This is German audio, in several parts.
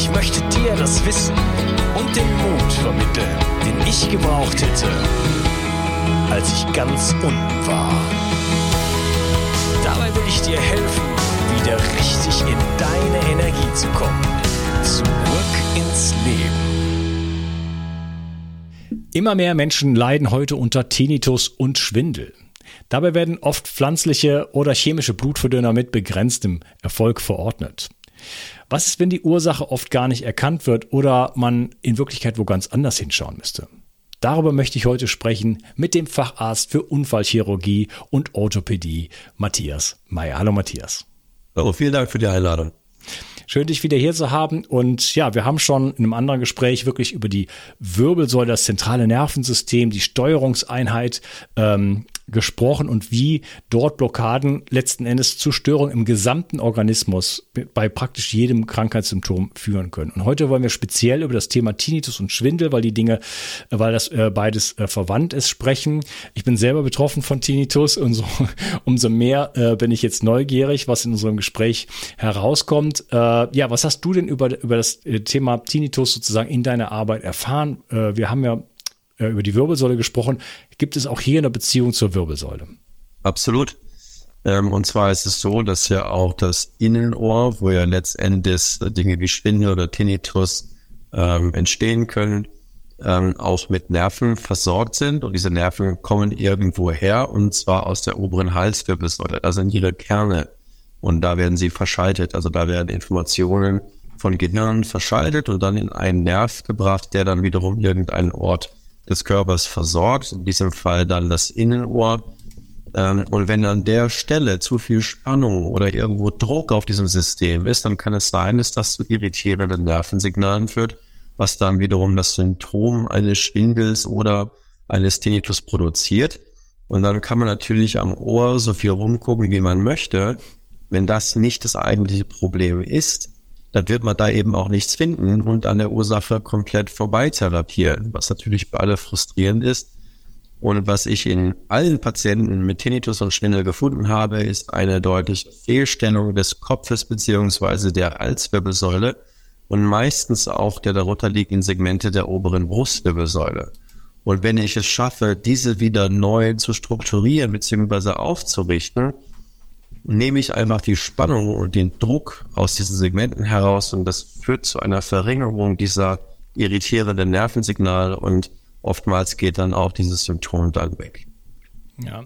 Ich möchte dir das Wissen und den Mut vermitteln, den ich gebraucht hätte, als ich ganz unten war. Dabei will ich dir helfen, wieder richtig in deine Energie zu kommen. Zurück ins Leben. Immer mehr Menschen leiden heute unter Tinnitus und Schwindel. Dabei werden oft pflanzliche oder chemische Blutverdünner mit begrenztem Erfolg verordnet. Was ist, wenn die Ursache oft gar nicht erkannt wird oder man in Wirklichkeit wo ganz anders hinschauen müsste? Darüber möchte ich heute sprechen mit dem Facharzt für Unfallchirurgie und Orthopädie, Matthias Meyer. Hallo Matthias. Hallo, vielen Dank für die Einladung. Schön, dich wieder hier zu haben. Und ja, wir haben schon in einem anderen Gespräch wirklich über die Wirbelsäule, das zentrale Nervensystem, die Steuerungseinheit ähm, gesprochen und wie dort Blockaden letzten Endes zu Störungen im gesamten Organismus bei praktisch jedem Krankheitssymptom führen können. Und heute wollen wir speziell über das Thema Tinnitus und Schwindel, weil die Dinge, weil das äh, beides äh, verwandt ist, sprechen. Ich bin selber betroffen von Tinnitus und so, umso mehr äh, bin ich jetzt neugierig, was in unserem Gespräch herauskommt. Äh, ja, was hast du denn über, über das äh, Thema Tinnitus sozusagen in deiner Arbeit erfahren? Äh, wir haben ja äh, über die Wirbelsäule gesprochen. Gibt es auch hier eine Beziehung zur Wirbelsäule? Absolut. Ähm, und zwar ist es so, dass ja auch das Innenohr, wo ja letztendlich Dinge wie Schwindel oder Tinnitus ähm, entstehen können, ähm, auch mit Nerven versorgt sind. Und diese Nerven kommen irgendwo her, und zwar aus der oberen Halswirbelsäule. Da sind ihre Kerne. Und da werden sie verschaltet. Also da werden Informationen von Gehirn verschaltet und dann in einen Nerv gebracht, der dann wiederum irgendeinen Ort des Körpers versorgt, in diesem Fall dann das Innenohr. Ähm, und wenn an der Stelle zu viel Spannung oder irgendwo Druck auf diesem System ist, dann kann es sein, dass das zu irritierenden Nervensignalen führt, was dann wiederum das Symptom eines Schwindels oder eines Tinnitus produziert. Und dann kann man natürlich am Ohr so viel rumgucken, wie man möchte. Wenn das nicht das eigentliche Problem ist, dann wird man da eben auch nichts finden und an der Ursache komplett vorbei therapieren, was natürlich für alle frustrierend ist. Und was ich in allen Patienten mit Tinnitus und Schwindel gefunden habe, ist eine deutliche Fehlstellung des Kopfes beziehungsweise der Halswirbelsäule und meistens auch der darunter liegenden Segmente der oberen Brustwirbelsäule. Und wenn ich es schaffe, diese wieder neu zu strukturieren beziehungsweise aufzurichten, nehme ich einfach die Spannung und den Druck aus diesen Segmenten heraus und das führt zu einer Verringerung dieser irritierenden Nervensignale und oftmals geht dann auch dieses Symptom dann weg. Ja.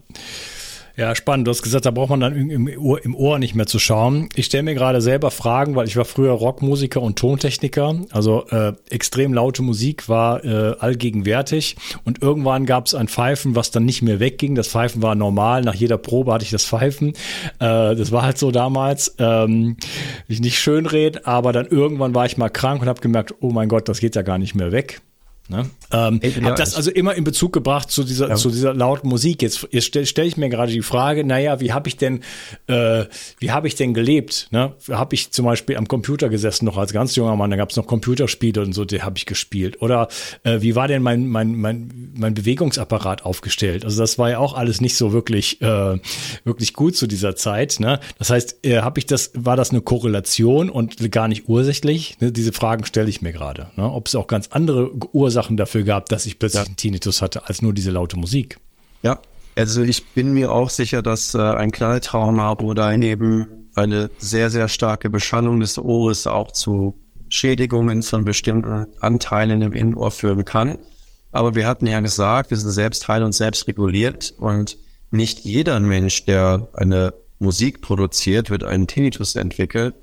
Ja, spannend. Du hast gesagt, da braucht man dann im Ohr, im Ohr nicht mehr zu schauen. Ich stelle mir gerade selber Fragen, weil ich war früher Rockmusiker und Tontechniker. Also äh, extrem laute Musik war äh, allgegenwärtig. Und irgendwann gab es ein Pfeifen, was dann nicht mehr wegging. Das Pfeifen war normal. Nach jeder Probe hatte ich das Pfeifen. Äh, das war halt so damals. Ähm, ich nicht schön reden, aber dann irgendwann war ich mal krank und habe gemerkt, oh mein Gott, das geht ja gar nicht mehr weg. Ne? Ähm, ja, hab das also immer in Bezug gebracht zu dieser, ja. zu dieser lauten Musik. Jetzt, jetzt stelle stell ich mir gerade die Frage, naja, wie habe ich denn, äh, wie habe ich denn gelebt? Ne? Habe ich zum Beispiel am Computer gesessen, noch als ganz junger Mann, da gab es noch Computerspiele und so, die habe ich gespielt. Oder äh, wie war denn mein, mein, mein, mein Bewegungsapparat aufgestellt? Also das war ja auch alles nicht so wirklich, äh, wirklich gut zu dieser Zeit. Ne? Das heißt, äh, habe ich das, war das eine Korrelation und gar nicht ursächlich? Ne? Diese Fragen stelle ich mir gerade. Ne? Ob es auch ganz andere Ursachen Ursachen dafür gab, dass ich plötzlich ja. einen Tinnitus hatte, als nur diese laute Musik. Ja, also ich bin mir auch sicher, dass äh, ein Knalltrauma oder eben eine sehr, sehr starke Beschallung des Ohres auch zu Schädigungen von bestimmten Anteilen im Innenohr führen kann. Aber wir hatten ja gesagt, wir sind selbst heil und selbst reguliert und nicht jeder Mensch, der eine Musik produziert, wird einen Tinnitus entwickeln.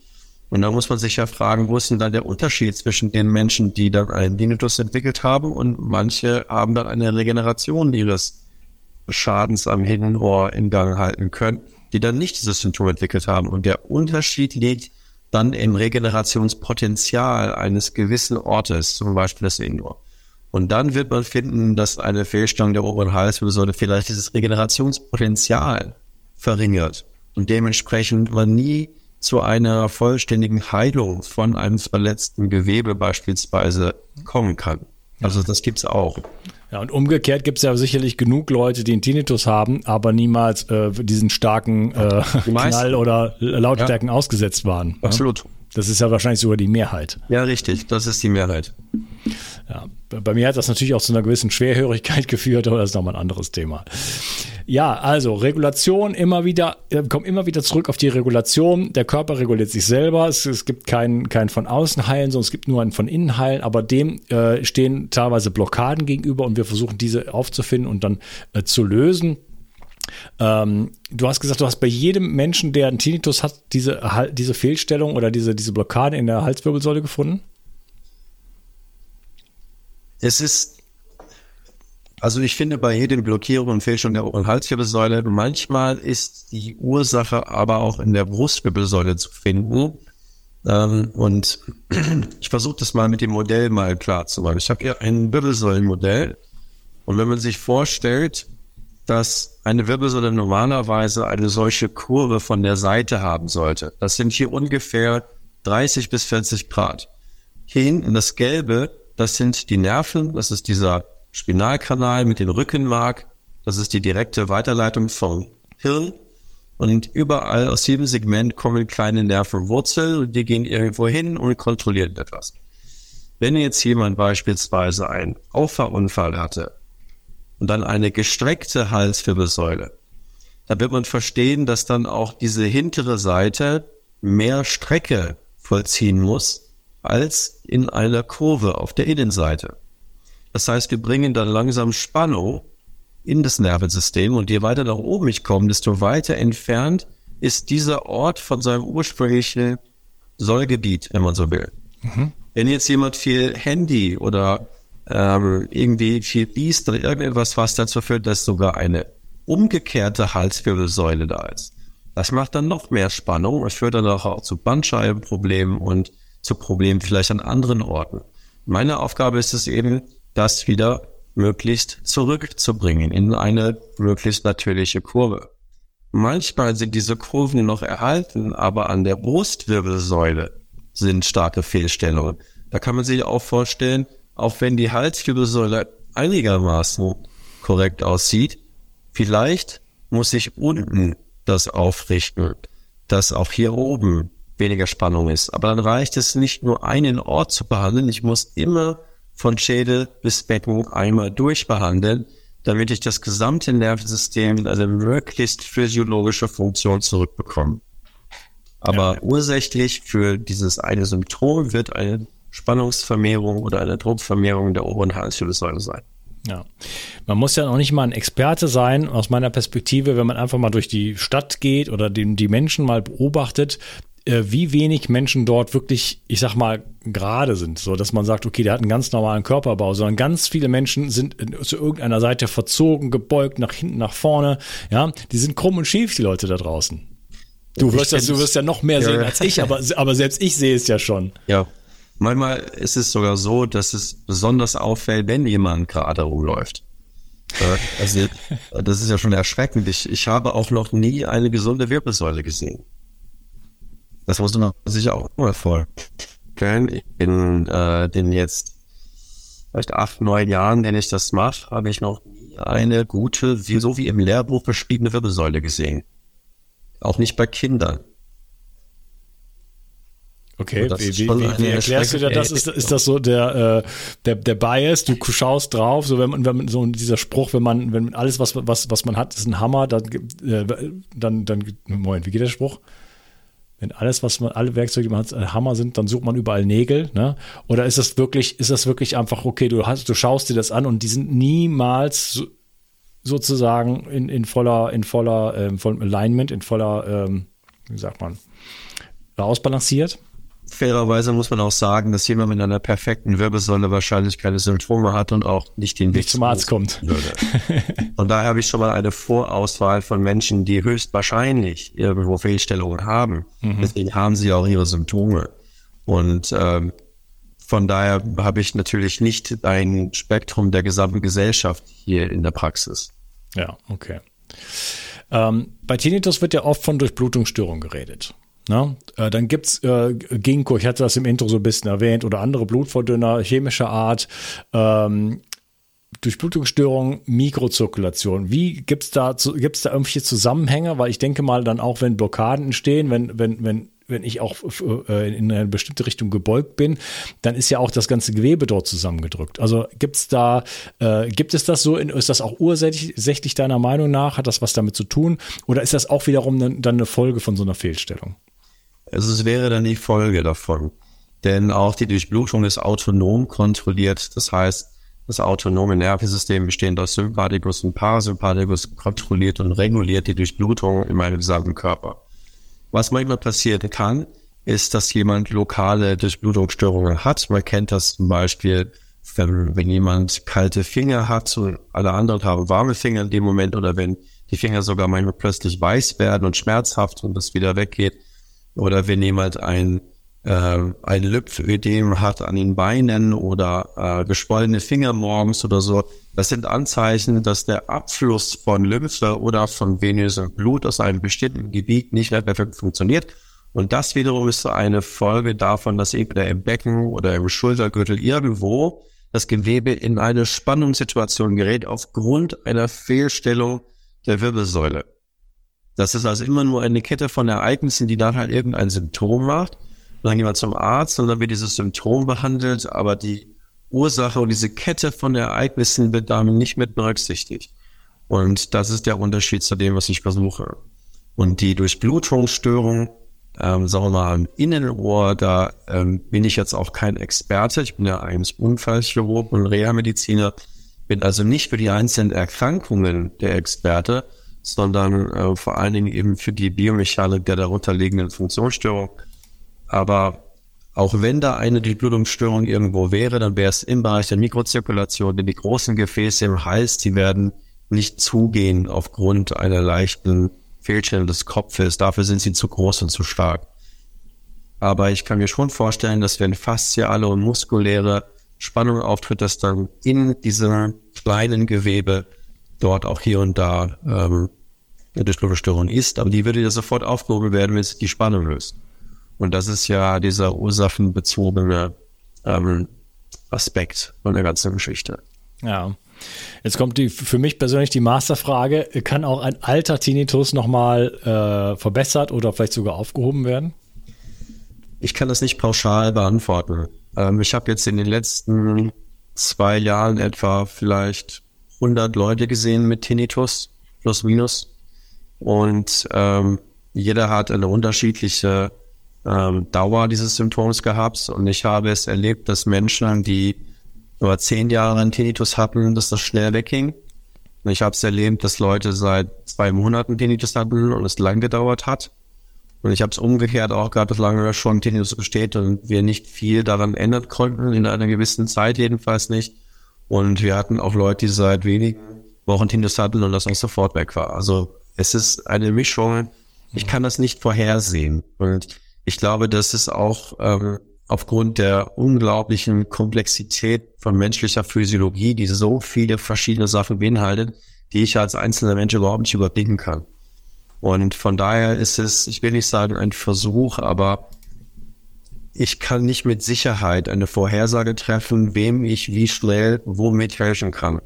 Und da muss man sich ja fragen, wo ist denn dann der Unterschied zwischen den Menschen, die dann einen Tinnitus entwickelt haben und manche haben dann eine Regeneration ihres Schadens am Innenohr in Gang halten können, die dann nicht dieses Symptom entwickelt haben. Und der Unterschied liegt dann im Regenerationspotenzial eines gewissen Ortes, zum Beispiel das Innenohr. Und dann wird man finden, dass eine Fehlstellung der oberen Halswirbelsäule vielleicht dieses Regenerationspotenzial verringert und dementsprechend man nie zu einer vollständigen Heilung von einem verletzten Gewebe beispielsweise kommen kann. Also das gibt's auch. Ja, und umgekehrt gibt's ja sicherlich genug Leute, die einen Tinnitus haben, aber niemals äh, diesen starken äh, Knall oder Lautstärken ja. ausgesetzt waren. Absolut. Ja? Das ist ja wahrscheinlich sogar die Mehrheit. Ja, richtig. Das ist die Mehrheit. Ja, bei mir hat das natürlich auch zu einer gewissen Schwerhörigkeit geführt, aber das ist nochmal ein anderes Thema. Ja, also Regulation immer wieder, wir kommen immer wieder zurück auf die Regulation. Der Körper reguliert sich selber. Es, es gibt kein, kein von außen heilen, sondern es gibt nur ein von innen heilen, aber dem äh, stehen teilweise Blockaden gegenüber und wir versuchen diese aufzufinden und dann äh, zu lösen. Ähm, du hast gesagt, du hast bei jedem Menschen, der einen Tinnitus hat, diese, diese Fehlstellung oder diese, diese Blockade in der Halswirbelsäule gefunden? Es ist, also ich finde bei jedem Blockierung und Fehlstellung der oberen Halswirbelsäule, manchmal ist die Ursache aber auch in der Brustwirbelsäule zu finden. Ähm, und ich versuche das mal mit dem Modell mal klar zu machen. Ich habe hier ein Wirbelsäulenmodell. Und wenn man sich vorstellt, dass eine Wirbelsäule normalerweise eine solche Kurve von der Seite haben sollte. Das sind hier ungefähr 30 bis 40 Grad. Hier hinten das Gelbe, das sind die Nerven, das ist dieser Spinalkanal mit dem Rückenmark, das ist die direkte Weiterleitung vom Hirn. Und überall aus jedem Segment kommen kleine Nervenwurzeln und die gehen irgendwo hin und kontrollieren etwas. Wenn jetzt jemand beispielsweise einen Auffahrunfall hatte und dann eine gestreckte Halswirbelsäule. Da wird man verstehen, dass dann auch diese hintere Seite mehr Strecke vollziehen muss als in einer Kurve auf der Innenseite. Das heißt, wir bringen dann langsam Spannung in das Nervensystem und je weiter nach oben ich komme, desto weiter entfernt ist dieser Ort von seinem ursprünglichen Sollgebiet, wenn man so will. Mhm. Wenn jetzt jemand viel Handy oder ähm, irgendwie viel liest oder irgendetwas, was dazu führt, dass sogar eine umgekehrte Halswirbelsäule da ist. Das macht dann noch mehr Spannung und führt dann auch zu Bandscheibenproblemen und zu Problemen vielleicht an anderen Orten. Meine Aufgabe ist es eben, das wieder möglichst zurückzubringen in eine möglichst natürliche Kurve. Manchmal sind diese Kurven noch erhalten, aber an der Brustwirbelsäule sind starke Fehlstellungen. Da kann man sich auch vorstellen, auch wenn die Halswirbelsäule einigermaßen korrekt aussieht, vielleicht muss ich unten das aufrichten, dass auch hier oben weniger Spannung ist. Aber dann reicht es nicht nur einen Ort zu behandeln, ich muss immer von Schädel bis Becken einmal durchbehandeln, damit ich das gesamte Nervensystem in eine möglichst physiologische Funktion zurückbekomme. Aber ja. ursächlich für dieses eine Symptom wird eine Spannungsvermehrung oder eine Druckvermehrung der oberen Halswirbelsäule sein. Ja, man muss ja auch nicht mal ein Experte sein, aus meiner Perspektive, wenn man einfach mal durch die Stadt geht oder den, die Menschen mal beobachtet, wie wenig Menschen dort wirklich, ich sag mal, gerade sind, so dass man sagt, okay, der hat einen ganz normalen Körperbau, sondern ganz viele Menschen sind zu irgendeiner Seite verzogen, gebeugt, nach hinten, nach vorne, ja, die sind krumm und schief, die Leute da draußen. Du wirst, ja, du wirst ja noch mehr sehen als ich, aber, aber selbst ich sehe es ja schon. Ja. Manchmal ist es sogar so, dass es besonders auffällt, wenn jemand gerade rumläuft. Also, das ist ja schon erschreckend. Ich, ich habe auch noch nie eine gesunde Wirbelsäule gesehen. Das muss man sich auch mal vorstellen. In äh, den jetzt vielleicht acht, neun Jahren, wenn ich das mache, habe ich noch nie eine gute, wie, so wie im Lehrbuch beschriebene Wirbelsäule gesehen. Auch nicht bei Kindern. Okay, wie, wie, wie, wie erklärst du dir das? Ist, ist das so der, äh, der, der Bias? Du schaust drauf, so wenn man, wenn man so dieser Spruch, wenn man, wenn alles, was, was, was man hat, ist ein Hammer, dann, äh, dann, dann, Moment, wie geht der Spruch? Wenn alles, was man, alle Werkzeuge, die man hat, Hammer sind, dann sucht man überall Nägel, ne? Oder ist das wirklich, ist das wirklich einfach, okay, du hast, du schaust dir das an und die sind niemals so, sozusagen in, in voller, in voller, ähm, vollem Alignment, in voller, ähm, wie sagt man, ausbalanciert? Fairerweise muss man auch sagen, dass jemand mit einer perfekten Wirbelsäule wahrscheinlich keine Symptome hat und auch nicht den Weg zum Arzt kommt. Von daher habe ich schon mal eine Vorauswahl von Menschen, die höchstwahrscheinlich irgendwo Fehlstellungen haben. Mhm. Deswegen haben sie auch ihre Symptome. Und ähm, von daher habe ich natürlich nicht ein Spektrum der gesamten Gesellschaft hier in der Praxis. Ja, okay. Ähm, bei Tinnitus wird ja oft von Durchblutungsstörung geredet. Na, äh, dann gibt's äh, Ginkgo, ich hatte das im Intro so ein bisschen erwähnt, oder andere Blutverdünner chemischer Art. Ähm, Durchblutungsstörung, Mikrozirkulation. Wie gibt's da gibt's da irgendwelche Zusammenhänge? Weil ich denke mal dann auch, wenn Blockaden entstehen, wenn wenn wenn wenn ich auch äh, in eine bestimmte Richtung gebeugt bin, dann ist ja auch das ganze Gewebe dort zusammengedrückt. Also gibt's da, äh, gibt es das so, in, ist das auch ursächlich deiner Meinung nach? Hat das was damit zu tun? Oder ist das auch wiederum dann eine Folge von so einer Fehlstellung? Also es wäre dann die Folge davon. Denn auch die Durchblutung ist autonom kontrolliert. Das heißt, das autonome Nervensystem bestehend aus Sympathikus und Parasympathikus kontrolliert und reguliert die Durchblutung in meinem gesamten Körper. Was manchmal passieren kann, ist, dass jemand lokale Durchblutungsstörungen hat. Man kennt das zum Beispiel, wenn, jemand kalte Finger hat und alle anderen haben warme Finger in dem Moment oder wenn die Finger sogar manchmal plötzlich weiß werden und schmerzhaft und das wieder weggeht oder wenn jemand ein, äh, ein Lymphödem hat an den Beinen oder äh, geschwollene Finger morgens oder so, das sind Anzeichen, dass der Abfluss von Lymphe oder von venösem Blut aus einem bestimmten Gebiet nicht mehr perfekt funktioniert. Und das wiederum ist eine Folge davon, dass entweder im Becken oder im Schultergürtel irgendwo das Gewebe in eine Spannungssituation gerät aufgrund einer Fehlstellung der Wirbelsäule. Das ist also immer nur eine Kette von Ereignissen, die dann halt irgendein Symptom macht. Und dann gehen wir zum Arzt und dann wird dieses Symptom behandelt, aber die Ursache und diese Kette von Ereignissen wird damit nicht mit berücksichtigt. Und das ist der Unterschied zu dem, was ich versuche. Und die Durchblutungsstörung, ähm, sagen wir mal, im Innenohr, da ähm, bin ich jetzt auch kein Experte. Ich bin ja eigentlich Unfallchirurg und Reha-Mediziner, bin also nicht für die einzelnen Erkrankungen der Experte, sondern äh, vor allen Dingen eben für die Biomechanik der darunter liegenden Funktionsstörung. Aber auch wenn da eine Durchblutungsstörung irgendwo wäre, dann wäre es im Bereich der Mikrozirkulation, denn die großen Gefäße im Hals, die werden nicht zugehen aufgrund einer leichten Fehlstellung des Kopfes. Dafür sind sie zu groß und zu stark. Aber ich kann mir schon vorstellen, dass wenn fasziale und muskuläre Spannung auftritt, dass dann in diesem kleinen Gewebe dort auch hier und da ähm, eine Durchblutungsstörung ist, aber die würde ja sofort aufgehoben werden, wenn es die Spannung löst. Und das ist ja dieser ursachenbezogene ähm, Aspekt von der ganzen Geschichte. Ja. Jetzt kommt die für mich persönlich die Masterfrage: Kann auch ein alter Tinnitus nochmal äh, verbessert oder vielleicht sogar aufgehoben werden? Ich kann das nicht pauschal beantworten. Ähm, ich habe jetzt in den letzten zwei Jahren etwa vielleicht 100 Leute gesehen mit Tinnitus, plus minus. Und ähm, jeder hat eine unterschiedliche ähm, Dauer dieses Symptoms gehabt. Und ich habe es erlebt, dass Menschen, die über zehn Jahre einen Tinnitus hatten, dass das schnell wegging. Und ich habe es erlebt, dass Leute seit zwei Monaten Tinnitus hatten und es lang gedauert hat. Und ich habe es umgekehrt auch gehabt, dass lange schon Tinnitus besteht und wir nicht viel daran ändern konnten, in einer gewissen Zeit jedenfalls nicht. Und wir hatten auch Leute, die seit wenigen Wochen Tinnitus hatten und das auch sofort weg war. Also es ist eine Mischung. Ich kann das nicht vorhersehen. Und ich glaube, das ist auch ähm, aufgrund der unglaublichen Komplexität von menschlicher Physiologie, die so viele verschiedene Sachen beinhaltet, die ich als einzelner Mensch überhaupt nicht überblicken kann. Und von daher ist es, ich will nicht sagen ein Versuch, aber ich kann nicht mit Sicherheit eine Vorhersage treffen, wem ich wie schnell womit helfen kann.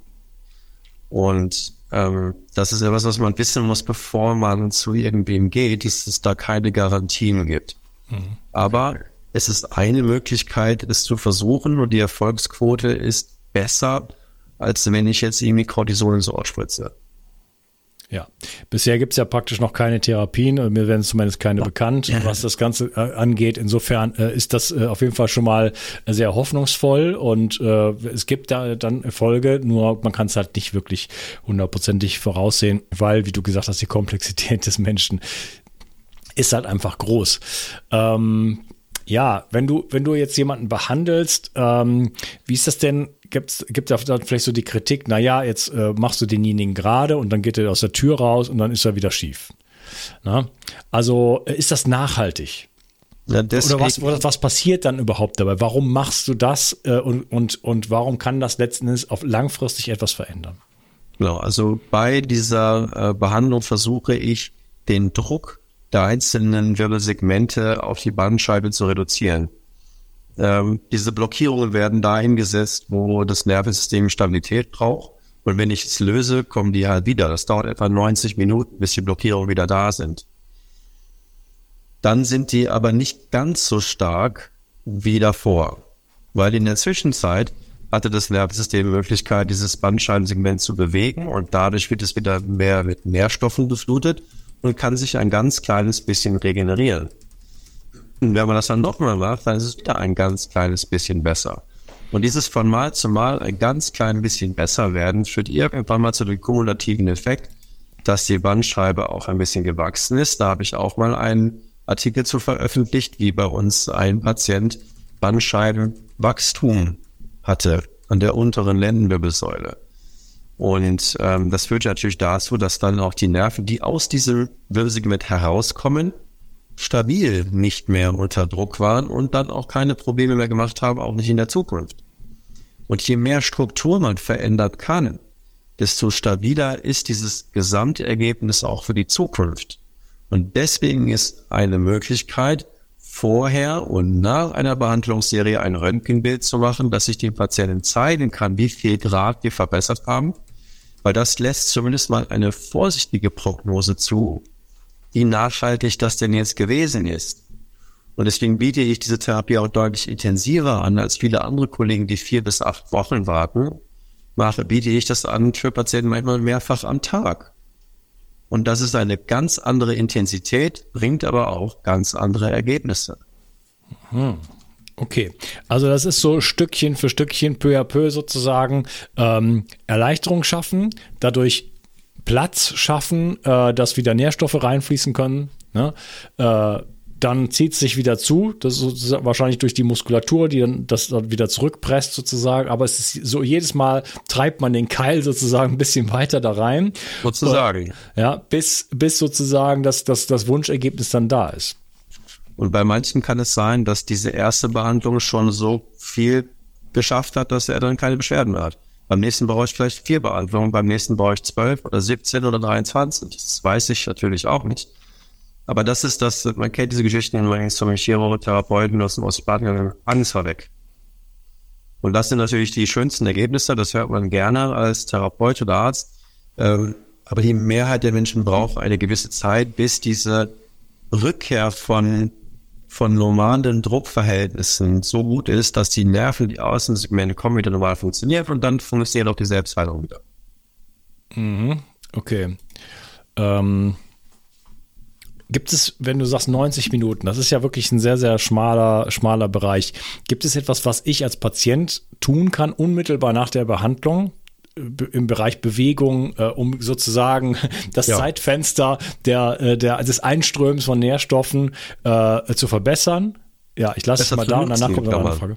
Und ähm, das ist etwas, was man wissen muss, bevor man zu irgendwem geht, dass es da keine Garantien gibt. Mhm. Aber es ist eine Möglichkeit, es zu versuchen und die Erfolgsquote ist besser, als wenn ich jetzt irgendwie Cortison ins Ohr spritze. Ja, bisher gibt es ja praktisch noch keine Therapien, mir werden zumindest keine bekannt, was das Ganze äh, angeht. Insofern äh, ist das äh, auf jeden Fall schon mal sehr hoffnungsvoll und äh, es gibt da dann Erfolge, nur man kann es halt nicht wirklich hundertprozentig voraussehen, weil, wie du gesagt hast, die Komplexität des Menschen ist halt einfach groß. Ähm, ja, wenn du, wenn du jetzt jemanden behandelst, ähm, wie ist das denn? Gibt es da vielleicht so die Kritik, naja, jetzt äh, machst du denjenigen gerade und dann geht er aus der Tür raus und dann ist er wieder schief. Na? Also äh, ist das nachhaltig? Ja, Oder was, was passiert dann überhaupt dabei? Warum machst du das äh, und, und, und warum kann das letzten Endes auf langfristig etwas verändern? Genau, also bei dieser äh, Behandlung versuche ich den Druck der einzelnen Wirbelsegmente auf die Bandscheibe zu reduzieren. Ähm, diese Blockierungen werden da eingesetzt, wo das Nervensystem Stabilität braucht. Und wenn ich es löse, kommen die halt wieder. Das dauert etwa 90 Minuten, bis die Blockierungen wieder da sind. Dann sind die aber nicht ganz so stark wie davor. Weil in der Zwischenzeit hatte das Nervensystem die Möglichkeit, dieses Bandscheibensegment zu bewegen und dadurch wird es wieder mehr mit Nährstoffen geflutet und kann sich ein ganz kleines bisschen regenerieren. Und wenn man das dann nochmal macht, dann ist es wieder ein ganz kleines bisschen besser. Und dieses von Mal zu Mal ein ganz klein bisschen besser werden, führt irgendwann mal zu dem kumulativen Effekt, dass die Bandscheibe auch ein bisschen gewachsen ist. Da habe ich auch mal einen Artikel zu veröffentlicht, wie bei uns ein Patient Bandscheibenwachstum hatte an der unteren Lendenwirbelsäule. Und ähm, das führt natürlich dazu, dass dann auch die Nerven, die aus diesem Wirbelsegment herauskommen, stabil nicht mehr unter Druck waren und dann auch keine Probleme mehr gemacht haben, auch nicht in der Zukunft. Und je mehr Struktur man verändert kann, desto stabiler ist dieses Gesamtergebnis auch für die Zukunft. Und deswegen ist eine Möglichkeit, vorher und nach einer Behandlungsserie ein Röntgenbild zu machen, dass ich den Patienten zeigen kann, wie viel Grad wir verbessert haben weil das lässt zumindest mal eine vorsichtige Prognose zu, wie nachhaltig das denn jetzt gewesen ist. Und deswegen biete ich diese Therapie auch deutlich intensiver an als viele andere Kollegen, die vier bis acht Wochen warten. Mache, biete ich das an für Patienten manchmal mehrfach am Tag. Und das ist eine ganz andere Intensität, bringt aber auch ganz andere Ergebnisse. Hm. Okay, also das ist so Stückchen für Stückchen, peu à peu sozusagen ähm, Erleichterung schaffen, dadurch Platz schaffen, äh, dass wieder Nährstoffe reinfließen können. Ne? Äh, dann zieht es sich wieder zu, das ist wahrscheinlich durch die Muskulatur, die dann das dann wieder zurückpresst sozusagen, aber es ist so jedes Mal treibt man den Keil sozusagen ein bisschen weiter da rein. Sozusagen. Ja, bis, bis sozusagen das, das, das Wunschergebnis dann da ist. Und bei manchen kann es sein, dass diese erste Behandlung schon so viel geschafft hat, dass er dann keine Beschwerden mehr hat. Beim nächsten brauche ich vielleicht vier Behandlungen, beim nächsten brauche ich zwölf oder 17 oder 23. Das weiß ich natürlich auch nicht. Aber das ist das, man kennt diese Geschichten übrigens zum Chirotherapeuten aus dem Osteopathen, Angst war weg. Und das sind natürlich die schönsten Ergebnisse, das hört man gerne als Therapeut oder Arzt. Ähm, aber die Mehrheit der Menschen braucht eine gewisse Zeit, bis diese Rückkehr von von normalen Druckverhältnissen so gut ist, dass die Nerven, die Außensegmente kommen, wieder normal funktionieren und dann funktioniert auch die Selbstheilung wieder. Mhm. Okay. Ähm, Gibt es, wenn du sagst 90 Minuten, das ist ja wirklich ein sehr, sehr schmaler, schmaler Bereich. Gibt es etwas, was ich als Patient tun kann, unmittelbar nach der Behandlung? Im Bereich Bewegung, äh, um sozusagen das ja. Zeitfenster der, äh, der, des Einströms von Nährstoffen äh, zu verbessern. Ja, ich lasse es mal da und danach kommt noch eine Frage.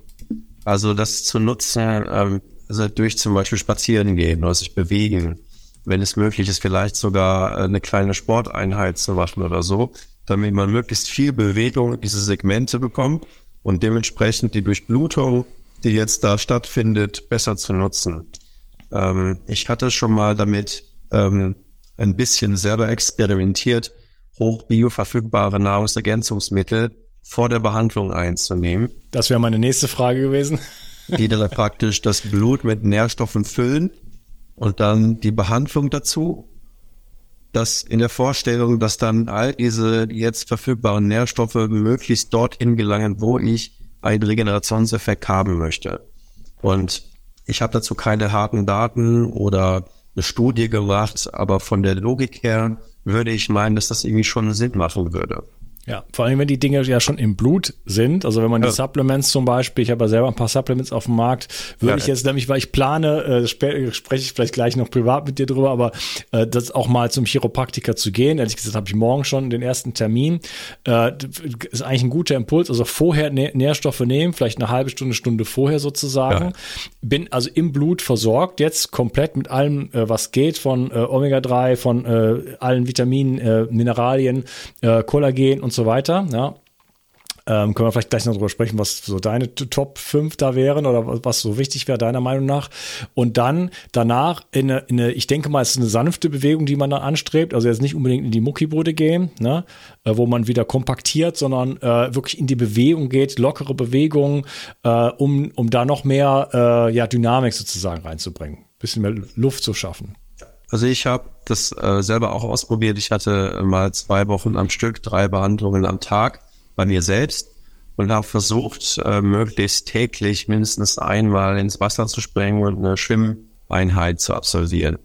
Also das zu nutzen, ähm, also durch zum Beispiel spazieren gehen oder sich bewegen, wenn es möglich ist, vielleicht sogar eine kleine Sporteinheit zu machen oder so, damit man möglichst viel Bewegung in diese Segmente bekommt und dementsprechend die Durchblutung, die jetzt da stattfindet, besser zu nutzen. Ähm, ich hatte schon mal damit ähm, ein bisschen selber experimentiert, hoch bioverfügbare Nahrungsergänzungsmittel vor der Behandlung einzunehmen. Das wäre meine nächste Frage gewesen. die dann praktisch das Blut mit Nährstoffen füllen und dann die Behandlung dazu. Das in der Vorstellung, dass dann all diese jetzt verfügbaren Nährstoffe möglichst dorthin gelangen, wo ich einen Regenerationseffekt haben möchte. Und ich habe dazu keine harten Daten oder eine Studie gemacht, aber von der Logik her würde ich meinen, dass das irgendwie schon Sinn machen würde. Ja, vor allem, wenn die Dinge ja schon im Blut sind. Also wenn man ja. die Supplements zum Beispiel, ich habe ja selber ein paar Supplements auf dem Markt, würde ja, ich jetzt nämlich, weil ich plane, äh, spreche ich vielleicht gleich noch privat mit dir drüber, aber äh, das auch mal zum Chiropraktiker zu gehen. Ehrlich gesagt, habe ich morgen schon den ersten Termin. Äh, ist eigentlich ein guter Impuls. Also vorher Nä Nährstoffe nehmen, vielleicht eine halbe Stunde, Stunde vorher sozusagen. Ja. Bin also im Blut versorgt, jetzt komplett mit allem, äh, was geht, von äh, Omega-3, von äh, allen Vitaminen, äh, Mineralien, äh, Kollagen und so weiter. Ja. Ähm, können wir vielleicht gleich noch drüber sprechen, was so deine Top 5 da wären oder was so wichtig wäre, deiner Meinung nach. Und dann danach in eine, in eine, ich denke mal, es ist eine sanfte Bewegung, die man dann anstrebt. Also jetzt nicht unbedingt in die Muckibude gehen, ne, äh, wo man wieder kompaktiert, sondern äh, wirklich in die Bewegung geht, lockere Bewegung, äh, um, um da noch mehr äh, ja, Dynamik sozusagen reinzubringen. Bisschen mehr Luft zu schaffen. Also ich habe das äh, selber auch ausprobiert. Ich hatte mal zwei Wochen am Stück, drei Behandlungen am Tag bei mir selbst und habe versucht, äh, möglichst täglich mindestens einmal ins Wasser zu springen und eine Schwimmeinheit zu absolvieren.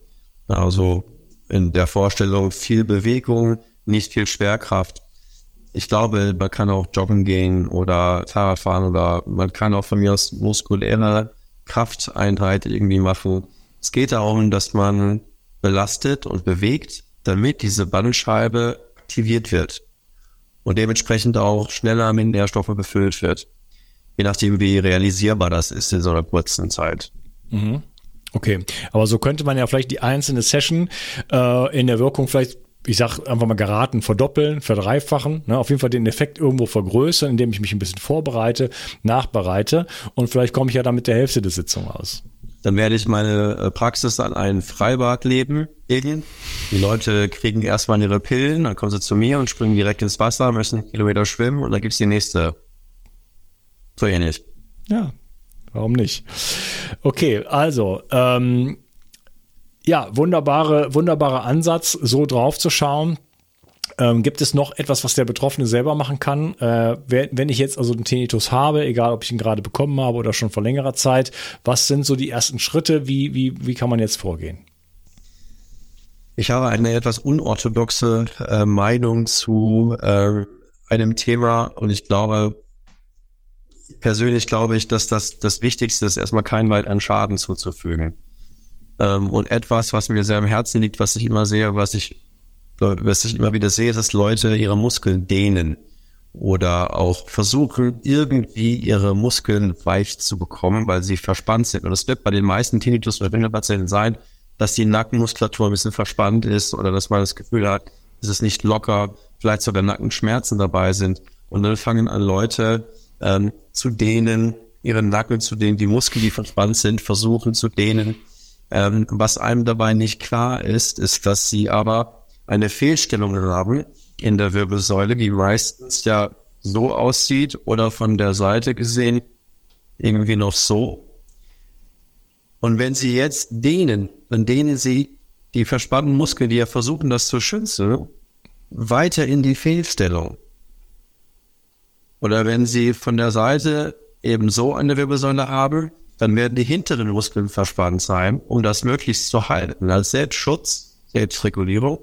Also in der Vorstellung viel Bewegung, nicht viel Schwerkraft. Ich glaube, man kann auch joggen gehen oder Fahrrad fahren oder man kann auch von mir aus muskuläre Krafteinheit irgendwie machen. Es geht darum, dass man belastet und bewegt, damit diese Bandscheibe aktiviert wird und dementsprechend auch schneller mit Nährstoffe befüllt wird. Je nachdem, wie realisierbar das ist in so einer kurzen Zeit. Mhm. Okay, aber so könnte man ja vielleicht die einzelne Session äh, in der Wirkung vielleicht ich sag einfach mal geraten, verdoppeln, verdreifachen, ne, auf jeden Fall den Effekt irgendwo vergrößern, indem ich mich ein bisschen vorbereite, nachbereite und vielleicht komme ich ja dann mit der Hälfte der Sitzung aus. Dann werde ich meine äh, Praxis an ein Freibad leben, Alien. Die Leute kriegen erstmal ihre Pillen, dann kommen sie zu mir und springen direkt ins Wasser, müssen einen Kilometer schwimmen und dann gibt's die nächste. So ähnlich. Ja, warum nicht? Okay, also, ähm, ja, wunderbare, wunderbarer Ansatz, so drauf zu schauen. Ähm, gibt es noch etwas, was der Betroffene selber machen kann? Äh, wenn ich jetzt also einen Tinnitus habe, egal ob ich ihn gerade bekommen habe oder schon vor längerer Zeit, was sind so die ersten Schritte? Wie, wie, wie kann man jetzt vorgehen? Ich habe eine etwas unorthodoxe äh, Meinung zu äh, einem Thema und ich glaube, persönlich glaube ich, dass das das Wichtigste ist, erstmal keinen weiteren Schaden zuzufügen. Ähm, und etwas, was mir sehr am Herzen liegt, was ich immer sehe, was ich was ich immer wieder sehe, dass Leute ihre Muskeln dehnen oder auch versuchen, irgendwie ihre Muskeln weich zu bekommen, weil sie verspannt sind. Und es wird bei den meisten Tinnitus- oder Ringelpatienten sein, dass die Nackenmuskulatur ein bisschen verspannt ist oder dass man das Gefühl hat, es ist nicht locker, vielleicht sogar Nackenschmerzen dabei sind. Und dann fangen an Leute ähm, zu dehnen, ihre Nacken zu dehnen, die Muskeln, die verspannt sind, versuchen zu dehnen. Ähm, was einem dabei nicht klar ist, ist, dass sie aber eine Fehlstellung haben in der Wirbelsäule, die meistens ja so aussieht oder von der Seite gesehen irgendwie noch so. Und wenn Sie jetzt dehnen, dann dehnen Sie die verspannten Muskeln, die ja versuchen, das zu schützen, weiter in die Fehlstellung. Oder wenn Sie von der Seite eben so eine Wirbelsäule haben, dann werden die hinteren Muskeln verspannt sein, um das möglichst zu halten, als Selbstschutz, Selbstregulierung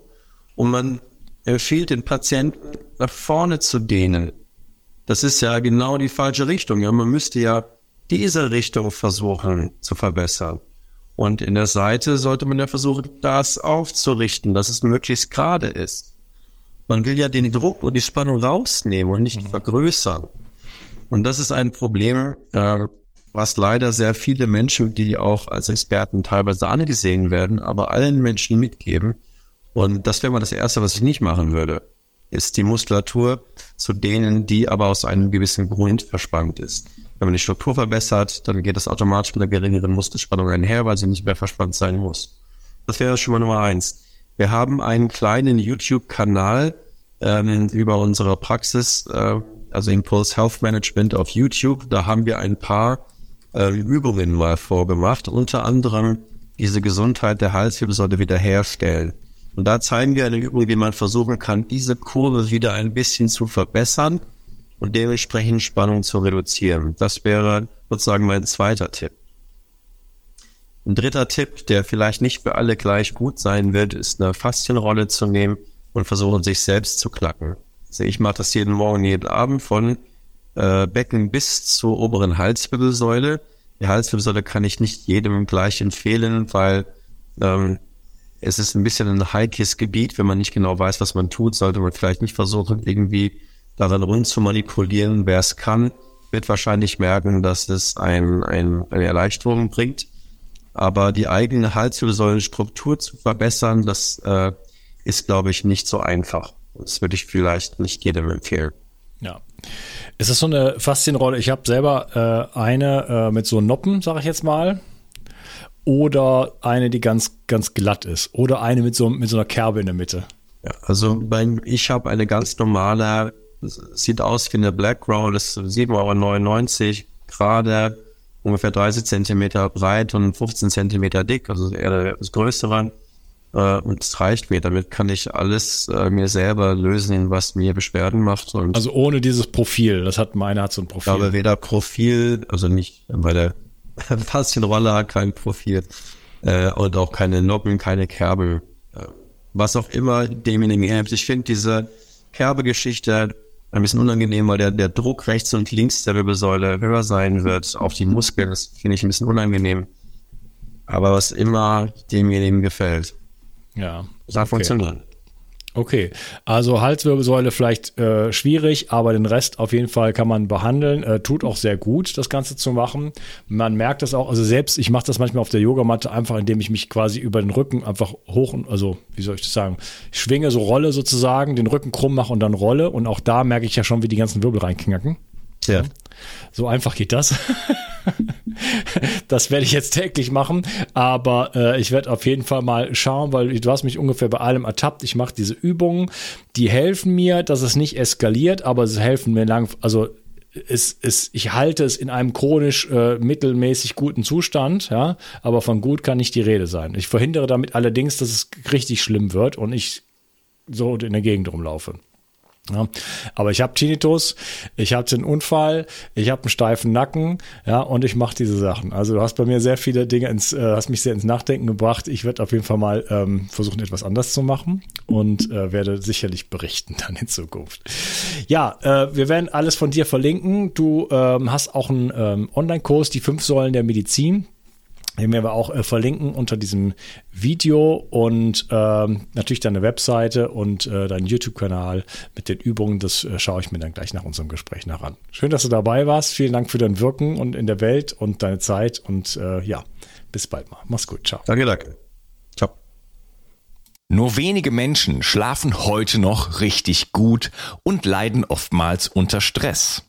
und man empfiehlt den Patienten nach vorne zu dehnen. Das ist ja genau die falsche Richtung. Ja, man müsste ja diese Richtung versuchen zu verbessern. Und in der Seite sollte man ja versuchen, das aufzurichten, dass es möglichst gerade ist. Man will ja den Druck und die Spannung rausnehmen und nicht vergrößern. Und das ist ein Problem, äh, was leider sehr viele Menschen, die auch als Experten teilweise angesehen werden, aber allen Menschen mitgeben. Und das wäre mal das Erste, was ich nicht machen würde, ist die Muskulatur zu denen, die aber aus einem gewissen Grund verspannt ist. Wenn man die Struktur verbessert, dann geht das automatisch mit einer geringeren Muskelspannung einher, weil sie nicht mehr verspannt sein muss. Das wäre schon mal Nummer eins. Wir haben einen kleinen YouTube-Kanal ähm, über unsere Praxis, äh, also Impulse Health Management auf YouTube. Da haben wir ein paar äh, Übungen mal vorgemacht, unter anderem diese Gesundheit der Halswirbelsäule wiederherstellen. Und da zeigen wir eine Übung, wie man versuchen kann, diese Kurve wieder ein bisschen zu verbessern und dementsprechend Spannung zu reduzieren. Das wäre sozusagen mein zweiter Tipp. Ein dritter Tipp, der vielleicht nicht für alle gleich gut sein wird, ist eine Faszienrolle zu nehmen und versuchen, sich selbst zu klacken. Also ich mache das jeden Morgen, jeden Abend von äh, Becken bis zur oberen Halswirbelsäule. Die Halswirbelsäule kann ich nicht jedem gleich empfehlen, weil ähm, es ist ein bisschen ein heikles Gebiet. Wenn man nicht genau weiß, was man tut, sollte man vielleicht nicht versuchen, irgendwie daran rund zu manipulieren. Wer es kann, wird wahrscheinlich merken, dass es ein, ein, eine Erleichterung bringt. Aber die eigene Halswirbelsäulenstruktur zu verbessern, das äh, ist, glaube ich, nicht so einfach. Das würde ich vielleicht nicht jedem empfehlen. Ja. Es ist so eine Faszienrolle. Ich habe selber äh, eine äh, mit so Noppen, sage ich jetzt mal. Oder eine, die ganz, ganz glatt ist. Oder eine mit so, mit so einer Kerbe in der Mitte. Ja, also beim, ich habe eine ganz normale, sieht aus wie eine Black Roll, ist 7,99 Euro, gerade ungefähr 30 Zentimeter breit und 15 Zentimeter dick, also eher das Größere. Äh, und es reicht mir. Damit kann ich alles äh, mir selber lösen, was mir Beschwerden macht. Und also ohne dieses Profil. Das hat meine hat so ein Profil. Ich glaube weder Profil, also nicht, weil der Faszienrolle hat kein Profil äh, und auch keine Noppen, keine Kerbe. Äh, was auch immer demjenigen hilft. Ich finde diese Kerbegeschichte ein bisschen unangenehm, weil der, der Druck rechts und links der Wirbelsäule höher sein wird auf die Muskeln. Das finde ich ein bisschen unangenehm. Aber was immer demjenigen gefällt. Ja. Das hat okay. funktioniert. Okay, also Halswirbelsäule vielleicht äh, schwierig, aber den Rest auf jeden Fall kann man behandeln. Äh, tut auch sehr gut, das Ganze zu machen. Man merkt das auch, also selbst, ich mache das manchmal auf der Yogamatte einfach, indem ich mich quasi über den Rücken einfach hoch, also wie soll ich das sagen, schwinge so Rolle sozusagen, den Rücken krumm mache und dann rolle. Und auch da merke ich ja schon, wie die ganzen Wirbel reinknacken. Ja. So einfach geht das. das werde ich jetzt täglich machen, aber äh, ich werde auf jeden Fall mal schauen, weil du hast mich ungefähr bei allem ertappt. Ich mache diese Übungen, die helfen mir, dass es nicht eskaliert, aber sie helfen mir lang, also es, es, ich halte es in einem chronisch äh, mittelmäßig guten Zustand, ja, aber von gut kann nicht die Rede sein. Ich verhindere damit allerdings, dass es richtig schlimm wird und ich so in der Gegend rumlaufe. Ja, aber ich habe Tinnitus, ich habe den Unfall, ich habe einen steifen Nacken, ja, und ich mache diese Sachen. Also du hast bei mir sehr viele Dinge ins, äh, hast mich sehr ins Nachdenken gebracht. Ich werde auf jeden Fall mal ähm, versuchen, etwas anders zu machen und äh, werde sicherlich berichten dann in Zukunft. Ja, äh, wir werden alles von dir verlinken. Du ähm, hast auch einen ähm, Online-Kurs, die fünf Säulen der Medizin. Den werden wir auch äh, verlinken unter diesem Video und ähm, natürlich deine Webseite und äh, deinen YouTube-Kanal mit den Übungen. Das äh, schaue ich mir dann gleich nach unserem Gespräch nach an. Schön, dass du dabei warst. Vielen Dank für dein Wirken und in der Welt und deine Zeit. Und äh, ja, bis bald mal. Mach's gut. Ciao. Danke, danke. Ciao. Nur wenige Menschen schlafen heute noch richtig gut und leiden oftmals unter Stress.